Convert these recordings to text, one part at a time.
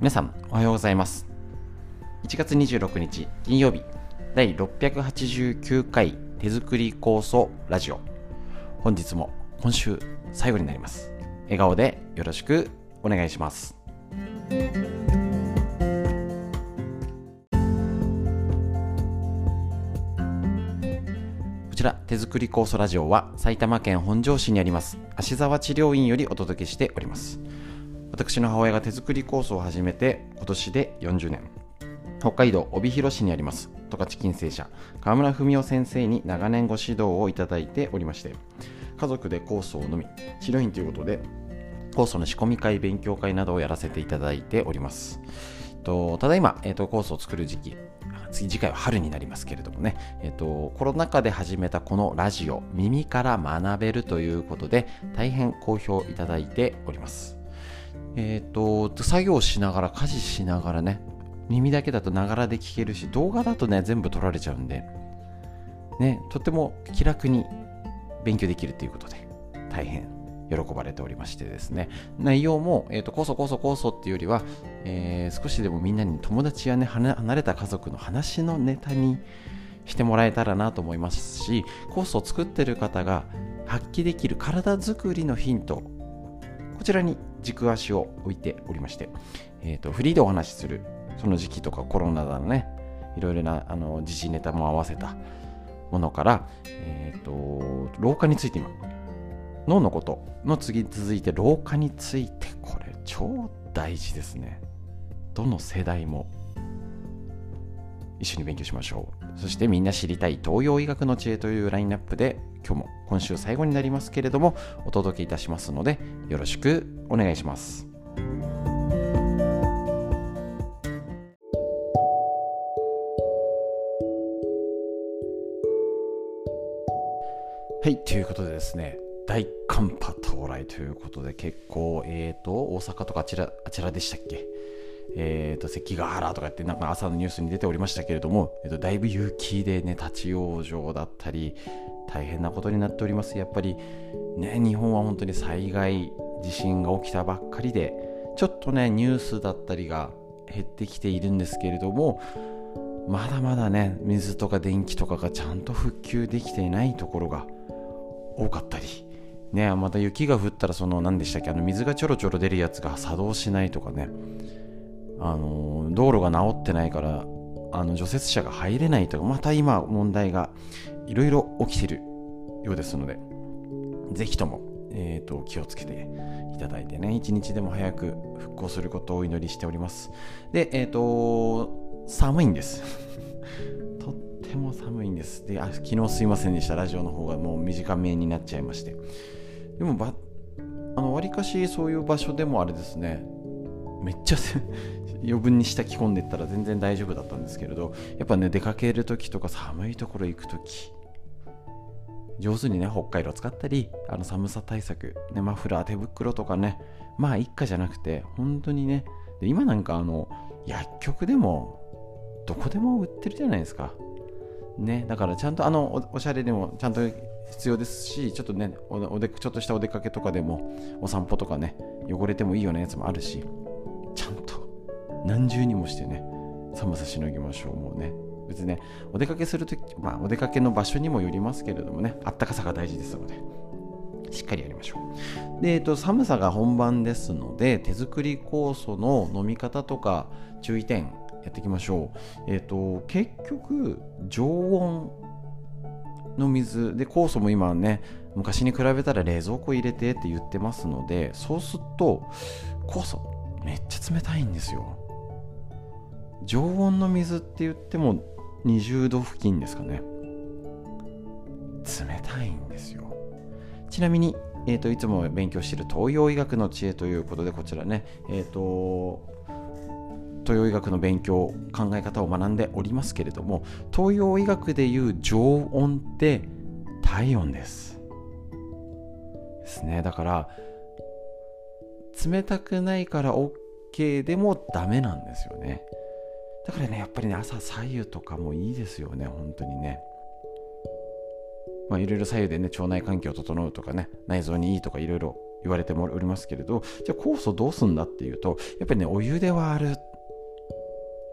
皆さんおはようございます。1月26日金曜日第689回手作り酵素ラジオ。本日も今週最後になります。笑顔でよろしくお願いします。こちら手作り酵素ラジオは埼玉県本庄市にあります芦沢治療院よりお届けしております。私の母親が手作り酵素を始めて今年で40年。北海道帯広市にあります。十勝金星社。河村文夫先生に長年ご指導をいただいておりまして家族で酵素を飲み治療院ということで酵素の仕込み会勉強会などをやらせていただいております。とただいま、えーと、酵素を作る時期次次回は春になりますけれどもね、えーと、コロナ禍で始めたこのラジオ耳から学べるということで大変好評いただいております。えっ、ー、と、作業しながら、家事しながらね、耳だけだとながらで聞けるし、動画だとね、全部撮られちゃうんで、ね、とっても気楽に勉強できるということで、大変喜ばれておりましてですね、内容も、えっ、ー、と、こそこそこそっていうよりは、えー、少しでもみんなに友達やね、離れた家族の話のネタにしてもらえたらなと思いますし、コースを作ってる方が発揮できる体づくりのヒント、こちらに軸足を置いておりまして、えーと、フリーでお話しするその時期とかコロナだのねいろいろなあの時事ネタも合わせたものから、えーと、老化について今脳のことの次続いて老化についてこれ超大事ですね。どの世代も一緒に勉強しましょう。そしてみんな知りたい東洋医学の知恵というラインナップで今日も今週最後になりますけれどもお届けいたしますのでよろしくお願いします。はい、ということでですね、大寒波到来ということで、結構、えっ、ー、と、大阪とかあちら、あちらでしたっけ？えーと、関ヶ原とかってなんか朝のニュースに出ておりましたけれども、えーと、だいぶ雪でね立ち往生だったり大変なことになっております。やっぱりね日本は本当に災害地震が起きたばっかりでちょっとねニュースだったりが減ってきているんですけれどもまだまだね水とか電気とかがちゃんと復旧できていないところが多かったりねまた雪が降ったらその何でしたっけあの水がちょろちょろ出るやつが作動しないとかね。あの道路が治ってないからあの除雪車が入れないとかまた今問題がいろいろ起きてるようですのでぜひとも、えーと、気をつけていただいてね一日でも早く復興することをお祈りしております。でえっ、ー、と寒いんです。とっても寒いんです。であ昨日すいませんでした。ラジオの方がもう短めになっちゃいまして。でもばあの割かしそういう場所でもあれですね。めっちゃ余分に下着込んでったら全然大丈夫だったんですけれどやっぱね出かける時とか寒いところ行く時上手にね北海道使ったりあの寒さ対策、ね、マフラー手袋とかねまあ一家じゃなくて本当にねで今なんかあの薬局でもどこでも売ってるじゃないですか。ねだからちゃんとあのおしゃれでもちゃんと必要ですしちょっとねおでちょっとしたお出かけとかでもお散歩とかね汚れてもいいようなやつもあるしちゃん何重にもしてね寒さしのぎましょうもうね。別にねお出かけするときまあお出かけの場所にもよりますけれどもねあったかさが大事ですのでしっかりやりましょう。で、えっと、寒さが本番ですので手作り酵素の飲み方とか注意点やっていきましょう。えっと結局常温の水で酵素も今ね昔に比べたら冷蔵庫入れてって言ってますのでそうすると酵素めっちゃ冷たいんですよ。常温の水って言っても20度付近ですかね。冷たいんですよ。ちなみに、えーと、いつも勉強している東洋医学の知恵ということでこちらねえっ、ー、と東洋医学の勉強考え方を学んでおりますけれども東洋医学でいう常温って体温です。ですね。だから冷たくないから OK でもダメなんですよね。だからねやっぱりね朝左右とかもいいですよね本当にね。まあいろいろ左右でね腸内環境を整うとかね内臓にいいとかいろいろ言われておりますけれどじゃあ酵素どうすんだっていうとやっぱりねお湯で割る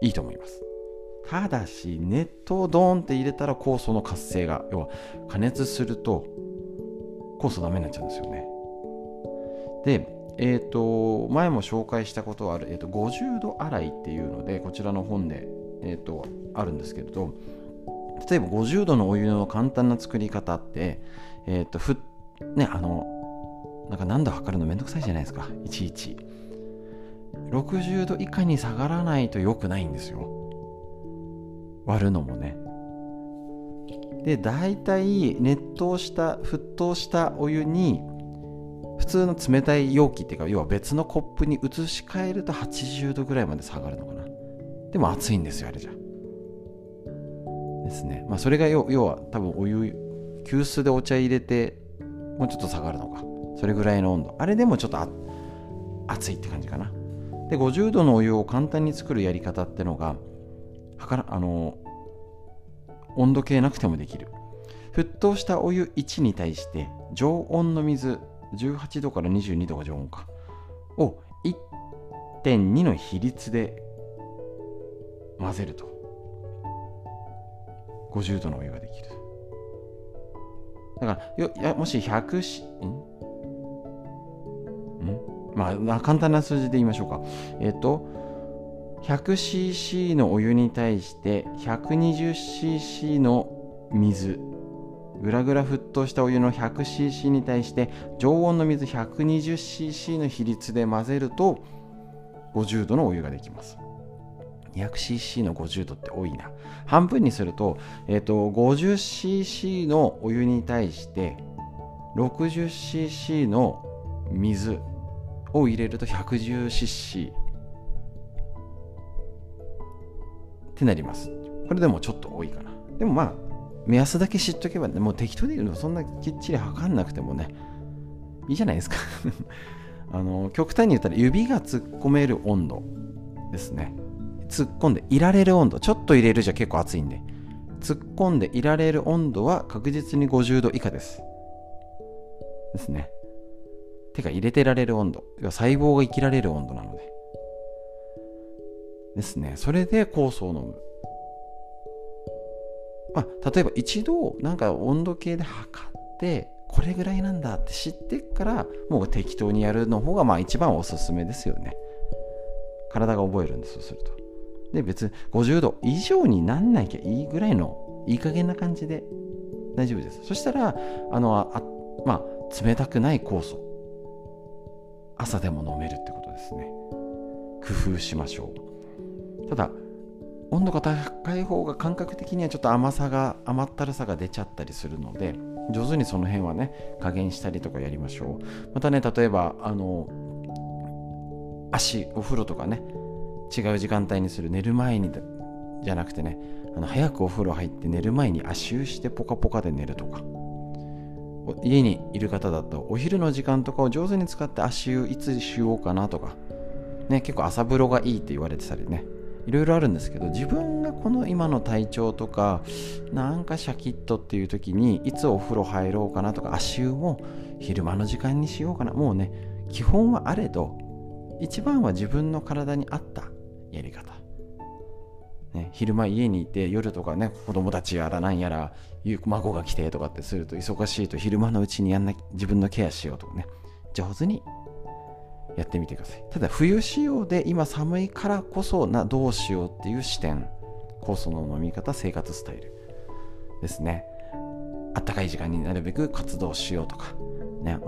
いいと思います。ただし熱湯をドーンって入れたら酵素の活性が要は加熱すると酵素ダメになっちゃうんですよね。でえーと、前も紹介したことある、えーと、50度洗いっていうのでこちらの本で、えーと、あるんですけれど例えば50度のお湯の簡単な作り方って、えーとふね、あのなんか何度測るのめんどくさいじゃないですかいちいち。60度以下に下がらないと良くないんですよ。割るのもね。で大体熱湯した沸騰したお湯に普通の冷たい容器っていうか要は別のコップに移し替えると80度ぐらいまで下がるのかな。でも熱いんですよあれじゃ。ですね。まあそれが要は多分お湯急須でお茶入れてもうちょっと下がるのか。それぐらいの温度。あれでもちょっと熱いって感じかな。で50度のお湯を簡単に作るやり方ってのがはからあの温度計なくてもできる。沸騰したお湯1に対して常温の水18度から22度が常温か。を1.2の比率で混ぜると。50度のお湯ができる。だからよやもし100しん？ん？まあ簡単な数字で言いましょうか。えっ、ー、と 100cc のお湯に対して 120cc の水。ぐらぐら沸騰したお湯の 100cc に対して常温の水 120cc の比率で混ぜると50度のお湯ができます。200cc の50度って多いな。半分にすると,、えーと、50cc のお湯に対して 60cc の水を入れると 110cc ってなります。これでもちょっと多いかな。でもまあ目安だけ知っとけばねもう適当で言うのそんなきっちり測んなくてもねいいじゃないですか。あの極端に言ったら指が突っ込める温度ですね。突っ込んでいられる温度。ちょっと入れるじゃ結構熱いんで。突っ込んでいられる温度は確実に50度以下です。ですね。てか入れてられる温度。要は細胞が生きられる温度なので。ですね。それで酵素を飲む。まあ、例えば一度なんか温度計で測ってこれぐらいなんだって知ってからもう適当にやるの方がまあ一番おすすめですよね。体が覚えるんですそうすると。で別に50度以上になんなきゃいいぐらいのいい加減な感じで大丈夫です。そしたらあのあまあ冷たくない酵素。朝でも飲めるってことですね。工夫しましょう。ただ温度が高い方が感覚的にはちょっと甘さが甘ったるさが出ちゃったりするので上手にその辺はね加減したりとかやりましょう。またね例えばあの足お風呂とかね違う時間帯にする寝る前にじゃなくてねあの早くお風呂入って寝る前に足湯してポカポカで寝るとか。家にいる方だとお昼の時間とかを上手に使って足湯いつしようかなとか。ね結構朝風呂がいいって言われてたりね。いろいろあるんですけど自分がこの今の体調とかなんかシャキッとっていう時にいつお風呂入ろうかなとか足湯も昼間の時間にしようかな。もうね基本はあれど一番は自分の体に合ったやり方、ね、昼間家にいて夜とかね子供たちやらなんやら孫が来てとかってすると忙しいと昼間のうちにやんな自分のケアしようとかね。上手にやってみてください。ただ冬仕様で今寒いからこそなどうしようっていう視点酵素の飲み方生活スタイルですね。あったかい時間になるべく活動しようとかね、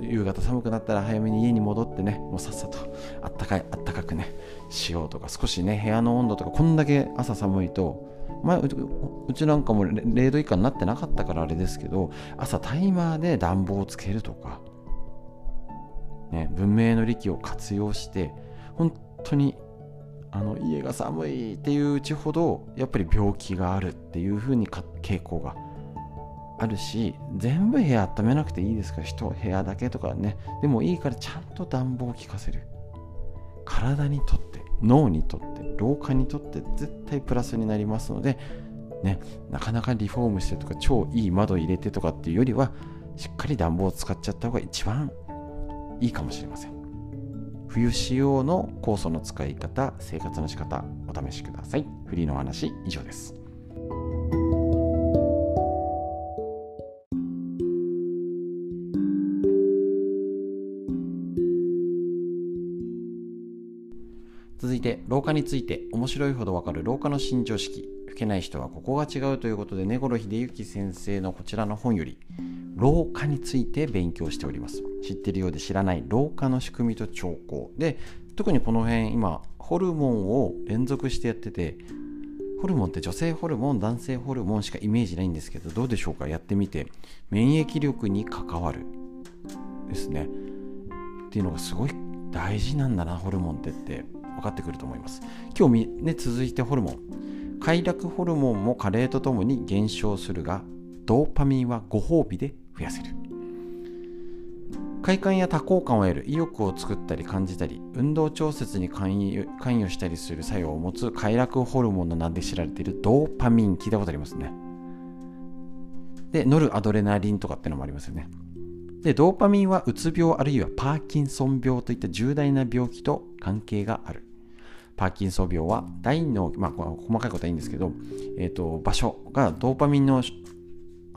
夕方寒くなったら早めに家に戻ってねもうさっさとあったかいあったかくねしようとか少しね部屋の温度とかこんだけ朝寒いと前うちなんかも0度以下になってなかったからあれですけど朝タイマーで暖房をつけるとかね、文明の利器を活用して本当にあの家が寒いっていううちほどやっぱり病気があるっていうふうに傾向があるし全部部屋温めなくていいですから人部屋だけとかねでもいいからちゃんと暖房を効かせる。体にとって脳にとって老化にとって絶対プラスになりますのでねなかなかリフォームしてとか超いい窓入れてとかっていうよりはしっかり暖房を使っちゃった方が一番いいかもしれません。冬仕様の酵素の使い方生活の仕方お試しください。フリーの話以上です。続いて老化について面白いほどわかる老化の新常識。老けない人はここが違うということで根頃秀幸先生のこちらの本より老化について勉強しております。知ってるようで知らない老化の仕組みと兆候。で特にこの辺今ホルモンを連続してやっててホルモンって女性ホルモン男性ホルモンしかイメージないんですけどどうでしょうか？やってみて。免疫力に関わるですね。っていうのがすごい大事なんだなホルモンってって。分かってくると思います。今日ね続いてホルモン。快楽ホルモンも加齢とともに減少するがドーパミンはご褒美で増やせる。快感や多幸感を得る。意欲を作ったり感じたり運動調節に関与関与したりする作用を持つ。快楽ホルモンの名で知られている。ドーパミン。聞いたことありますね。でノルアドレナリンとかってのもありますよね。でドーパミンはうつ病あるいはパーキンソン病といった重大な病気と関係がある。パーキンソン病は大脳、まあ、細かいことはいいんですけど、えーと、場所がドーパミンの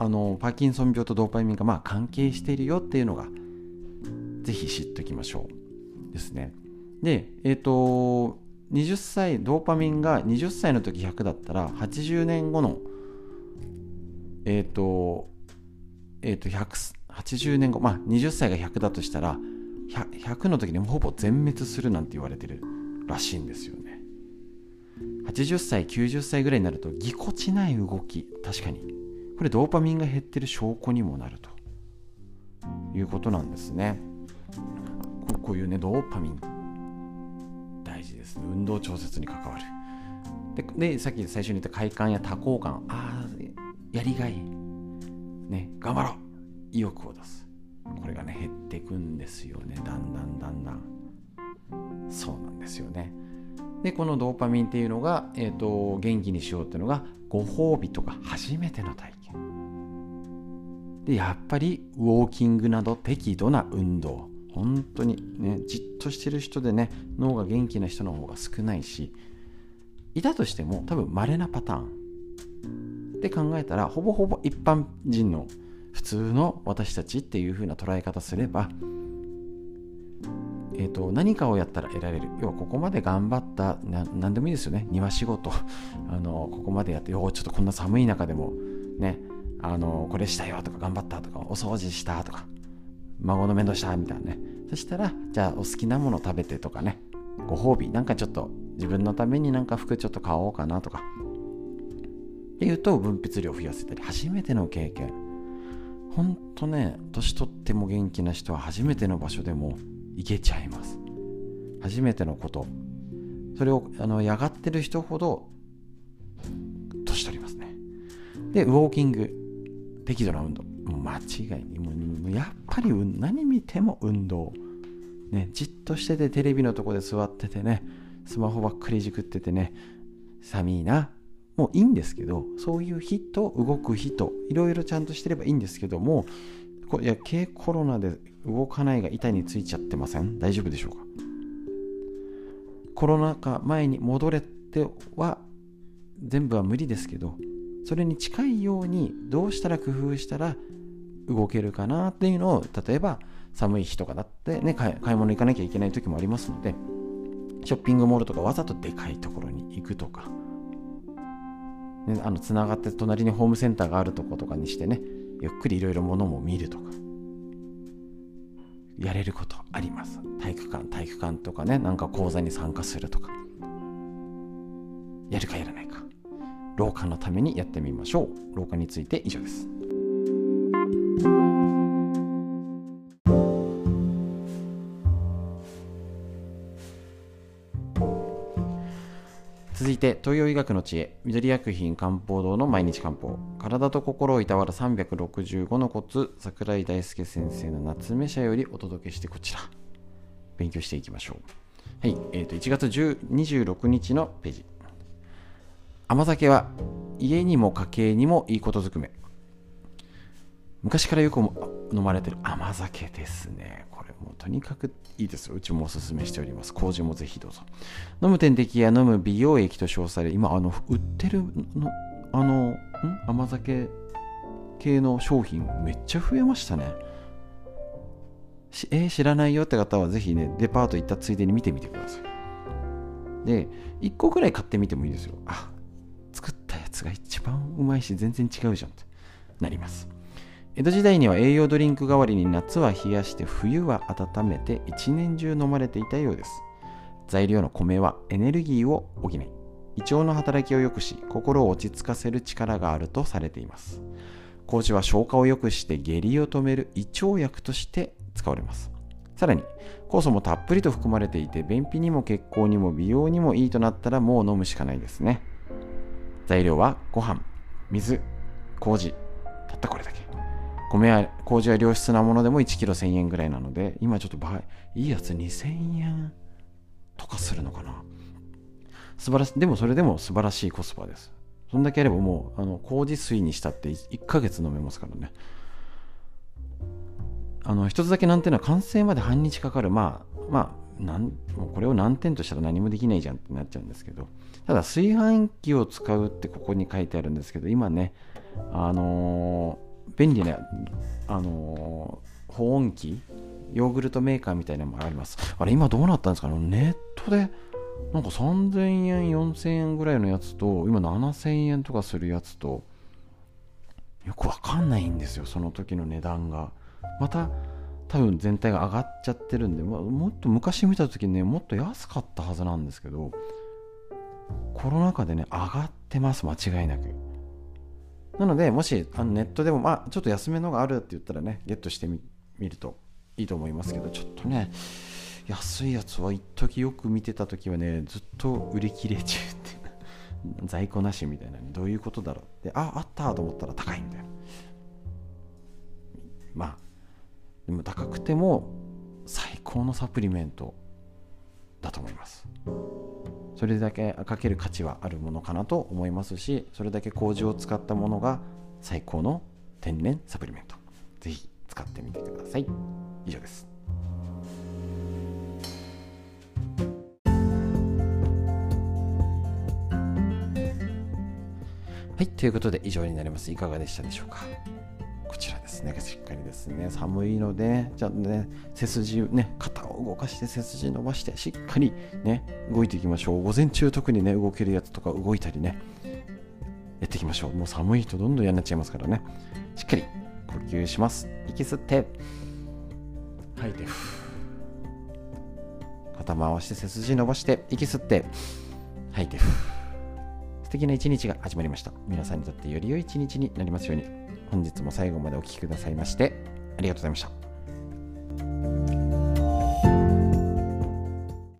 あのパーキンソン病とドーパミンがまあ関係しているよっていうのがぜひ知っておきましょう。ですね。でえっ、ー、と20歳ドーパミンが20歳の時100だったら80年後のえっ、ー、とえっ、ー、と180年後まあ20歳が100だとしたら 100, 100の時にほぼ全滅するなんて言われてるらしいんですよね。80歳90歳ぐらいになるとぎこちない動き確かに。これドーパミンが減ってる証拠にもなると。いうことなんですね。こういうねドーパミン。大事ですね。運動調節に関わる。ででさっき最初に言った快感や多幸感。ああやりがい。ね頑張ろう。意欲を出す。これがね減っていくんですよね。だんだんだんだん。そうなんですよね。でこのドーパミンっていうのが、えーと、元気にしようっていうのがご褒美とか初めての体験。でやっぱりウォーキングなど適度な運動。本当にねじっとしてる人でね脳が元気な人の方が少ないしいたとしても多分稀なパターン。って考えたらほぼほぼ一般人の普通の私たちっていう風な捉え方すればえーと、何かをやったら得られる。要はここまで頑張った何でもいいですよね。庭仕事。あのここまでやってよちょっとこんな寒い中でもねあのこれしたよとか頑張ったとかお掃除したとか孫の面倒したみたいなね。そしたらじゃあお好きなもの食べてとかね。ご褒美。なんかちょっと自分のためになんか服ちょっと買おうかなとか。っていうと分泌量増やせたり初めての経験。ほんとね年取っても元気な人は初めての場所でもいけちゃいます。初めてのこと。それをあのやがってる人ほど年取りますね。でウォーキング。適度な運動。もう間違いにもうやっぱり何見ても運動。ねじっとしててテレビのとこで座っててねスマホばっかりいじくっててね寒いな。もういいんですけどそういう日と動く日といろいろちゃんとしてればいいんですけどもこいや軽コロナで動かないが板についちゃってません？大丈夫でしょうか？コロナ禍前に戻れては全部は無理ですけどそれに近いようにどうしたら工夫したら動けるかなっていうのを例えば寒い日とかだってね買い物行かなきゃいけない時もありますのでショッピングモールとかわざとでかいところに行くとか、ね、あのつながって隣にホームセンターがあるとことかにしてねゆっくりいろいろものも見るとかやれることあります。体育館体育館とかねなんか講座に参加するとか。やるかやらないか老化のためにやってみましょう。老化について以上です。続いて東洋医学の知恵。緑薬品漢方堂の毎日漢方。体と心をいたわる365のコツ。桜井大輔先生の夏目社よりお届けしてこちら。勉強していきましょう。はい、えー、と1月26日のページ。甘酒は家にも家計にもいいことずくめ。昔からよく飲まれてる甘酒ですね。これもうとにかくいいですよ。うちもおすすめしております。麹もぜひどうぞ。飲む点滴や飲む美容液と称され今あの売ってるのあのん？甘酒系の商品めっちゃ増えましたね。えー、知らないよって方はぜひねデパート行ったついでに見てみてください。で1個ぐらい買ってみてもいいですよ。あつが一番うまいし全然違うじゃんってなります。江戸時代には栄養ドリンク代わりに夏は冷やして冬は温めて一年中飲まれていたようです。材料の米はエネルギーを補い胃腸の働きを良くし心を落ち着かせる力があるとされています。麹は消化を良くして下痢を止める胃腸薬として使われます。さらに酵素もたっぷりと含まれていて便秘にも血行にも美容にもいいとなったらもう飲むしかないですね。材料はご飯水麹たったこれだけ。米や麹は良質なものでも 1kg1000 円ぐらいなので今ちょっと倍いいやつ2000円とかするのかな。素晴らしいでもそれでも素晴らしいコスパです。そんだけあればもうあの麹水にしたって1ヶ月飲めますからね。あの一つだけ難点は完成まで半日かかる。まあまあなんもうこれを難点としたら何もできないじゃんってなっちゃうんですけどただ炊飯器を使うってここに書いてあるんですけど今ねあの便利な、あのー、保温器ヨーグルトメーカーみたいなのもあります。あれ、今どうなったんですか？ねネットで、なんか3000円、4000円ぐらいのやつと、今7000円とかするやつと、よくわかんないんですよ、その時の値段が。また、多分全体が上がっちゃってるんで、まもっと昔見た時ね、もっと安かったはずなんですけど、コロナ禍でね、上がってます、間違いなく。なので、もしあのネットでも、まあ、ちょっと安めのがあるって言ったらね、ゲットしてみるといいと思いますけど、ちょっとね、安いやつは一時よく見てた時はね、ずっと売り切れ中って 在庫なしみたいな、どういうことだろうで、あ、あったと思ったら高いんだよ。まあ、でも高くても最高のサプリメントだと思います。それだけかける価値はあるものかなと思いますしそれだけ麹を使ったものが最高の天然サプリメント。ぜひ使ってみてください。以上です。はいということで以上になります。いかがでしたでしょうか？こちらね、しっかりですね、寒いので、じゃあね、背筋、ね、肩を動かして背筋伸ばして、しっかりね、動いていきましょう。午前中特にね、動けるやつとか動いたりね、やっていきましょう。もう寒いとどんどん嫌になっちゃいますからね。しっかり呼吸します。息吸って、吐いて、肩回して背筋伸ばして、息吸って、吐いて、素敵な一日が始まりました。皆さんにとってより良い一日になりますように。本日も最後までお聴きくださいましてありがとうございました。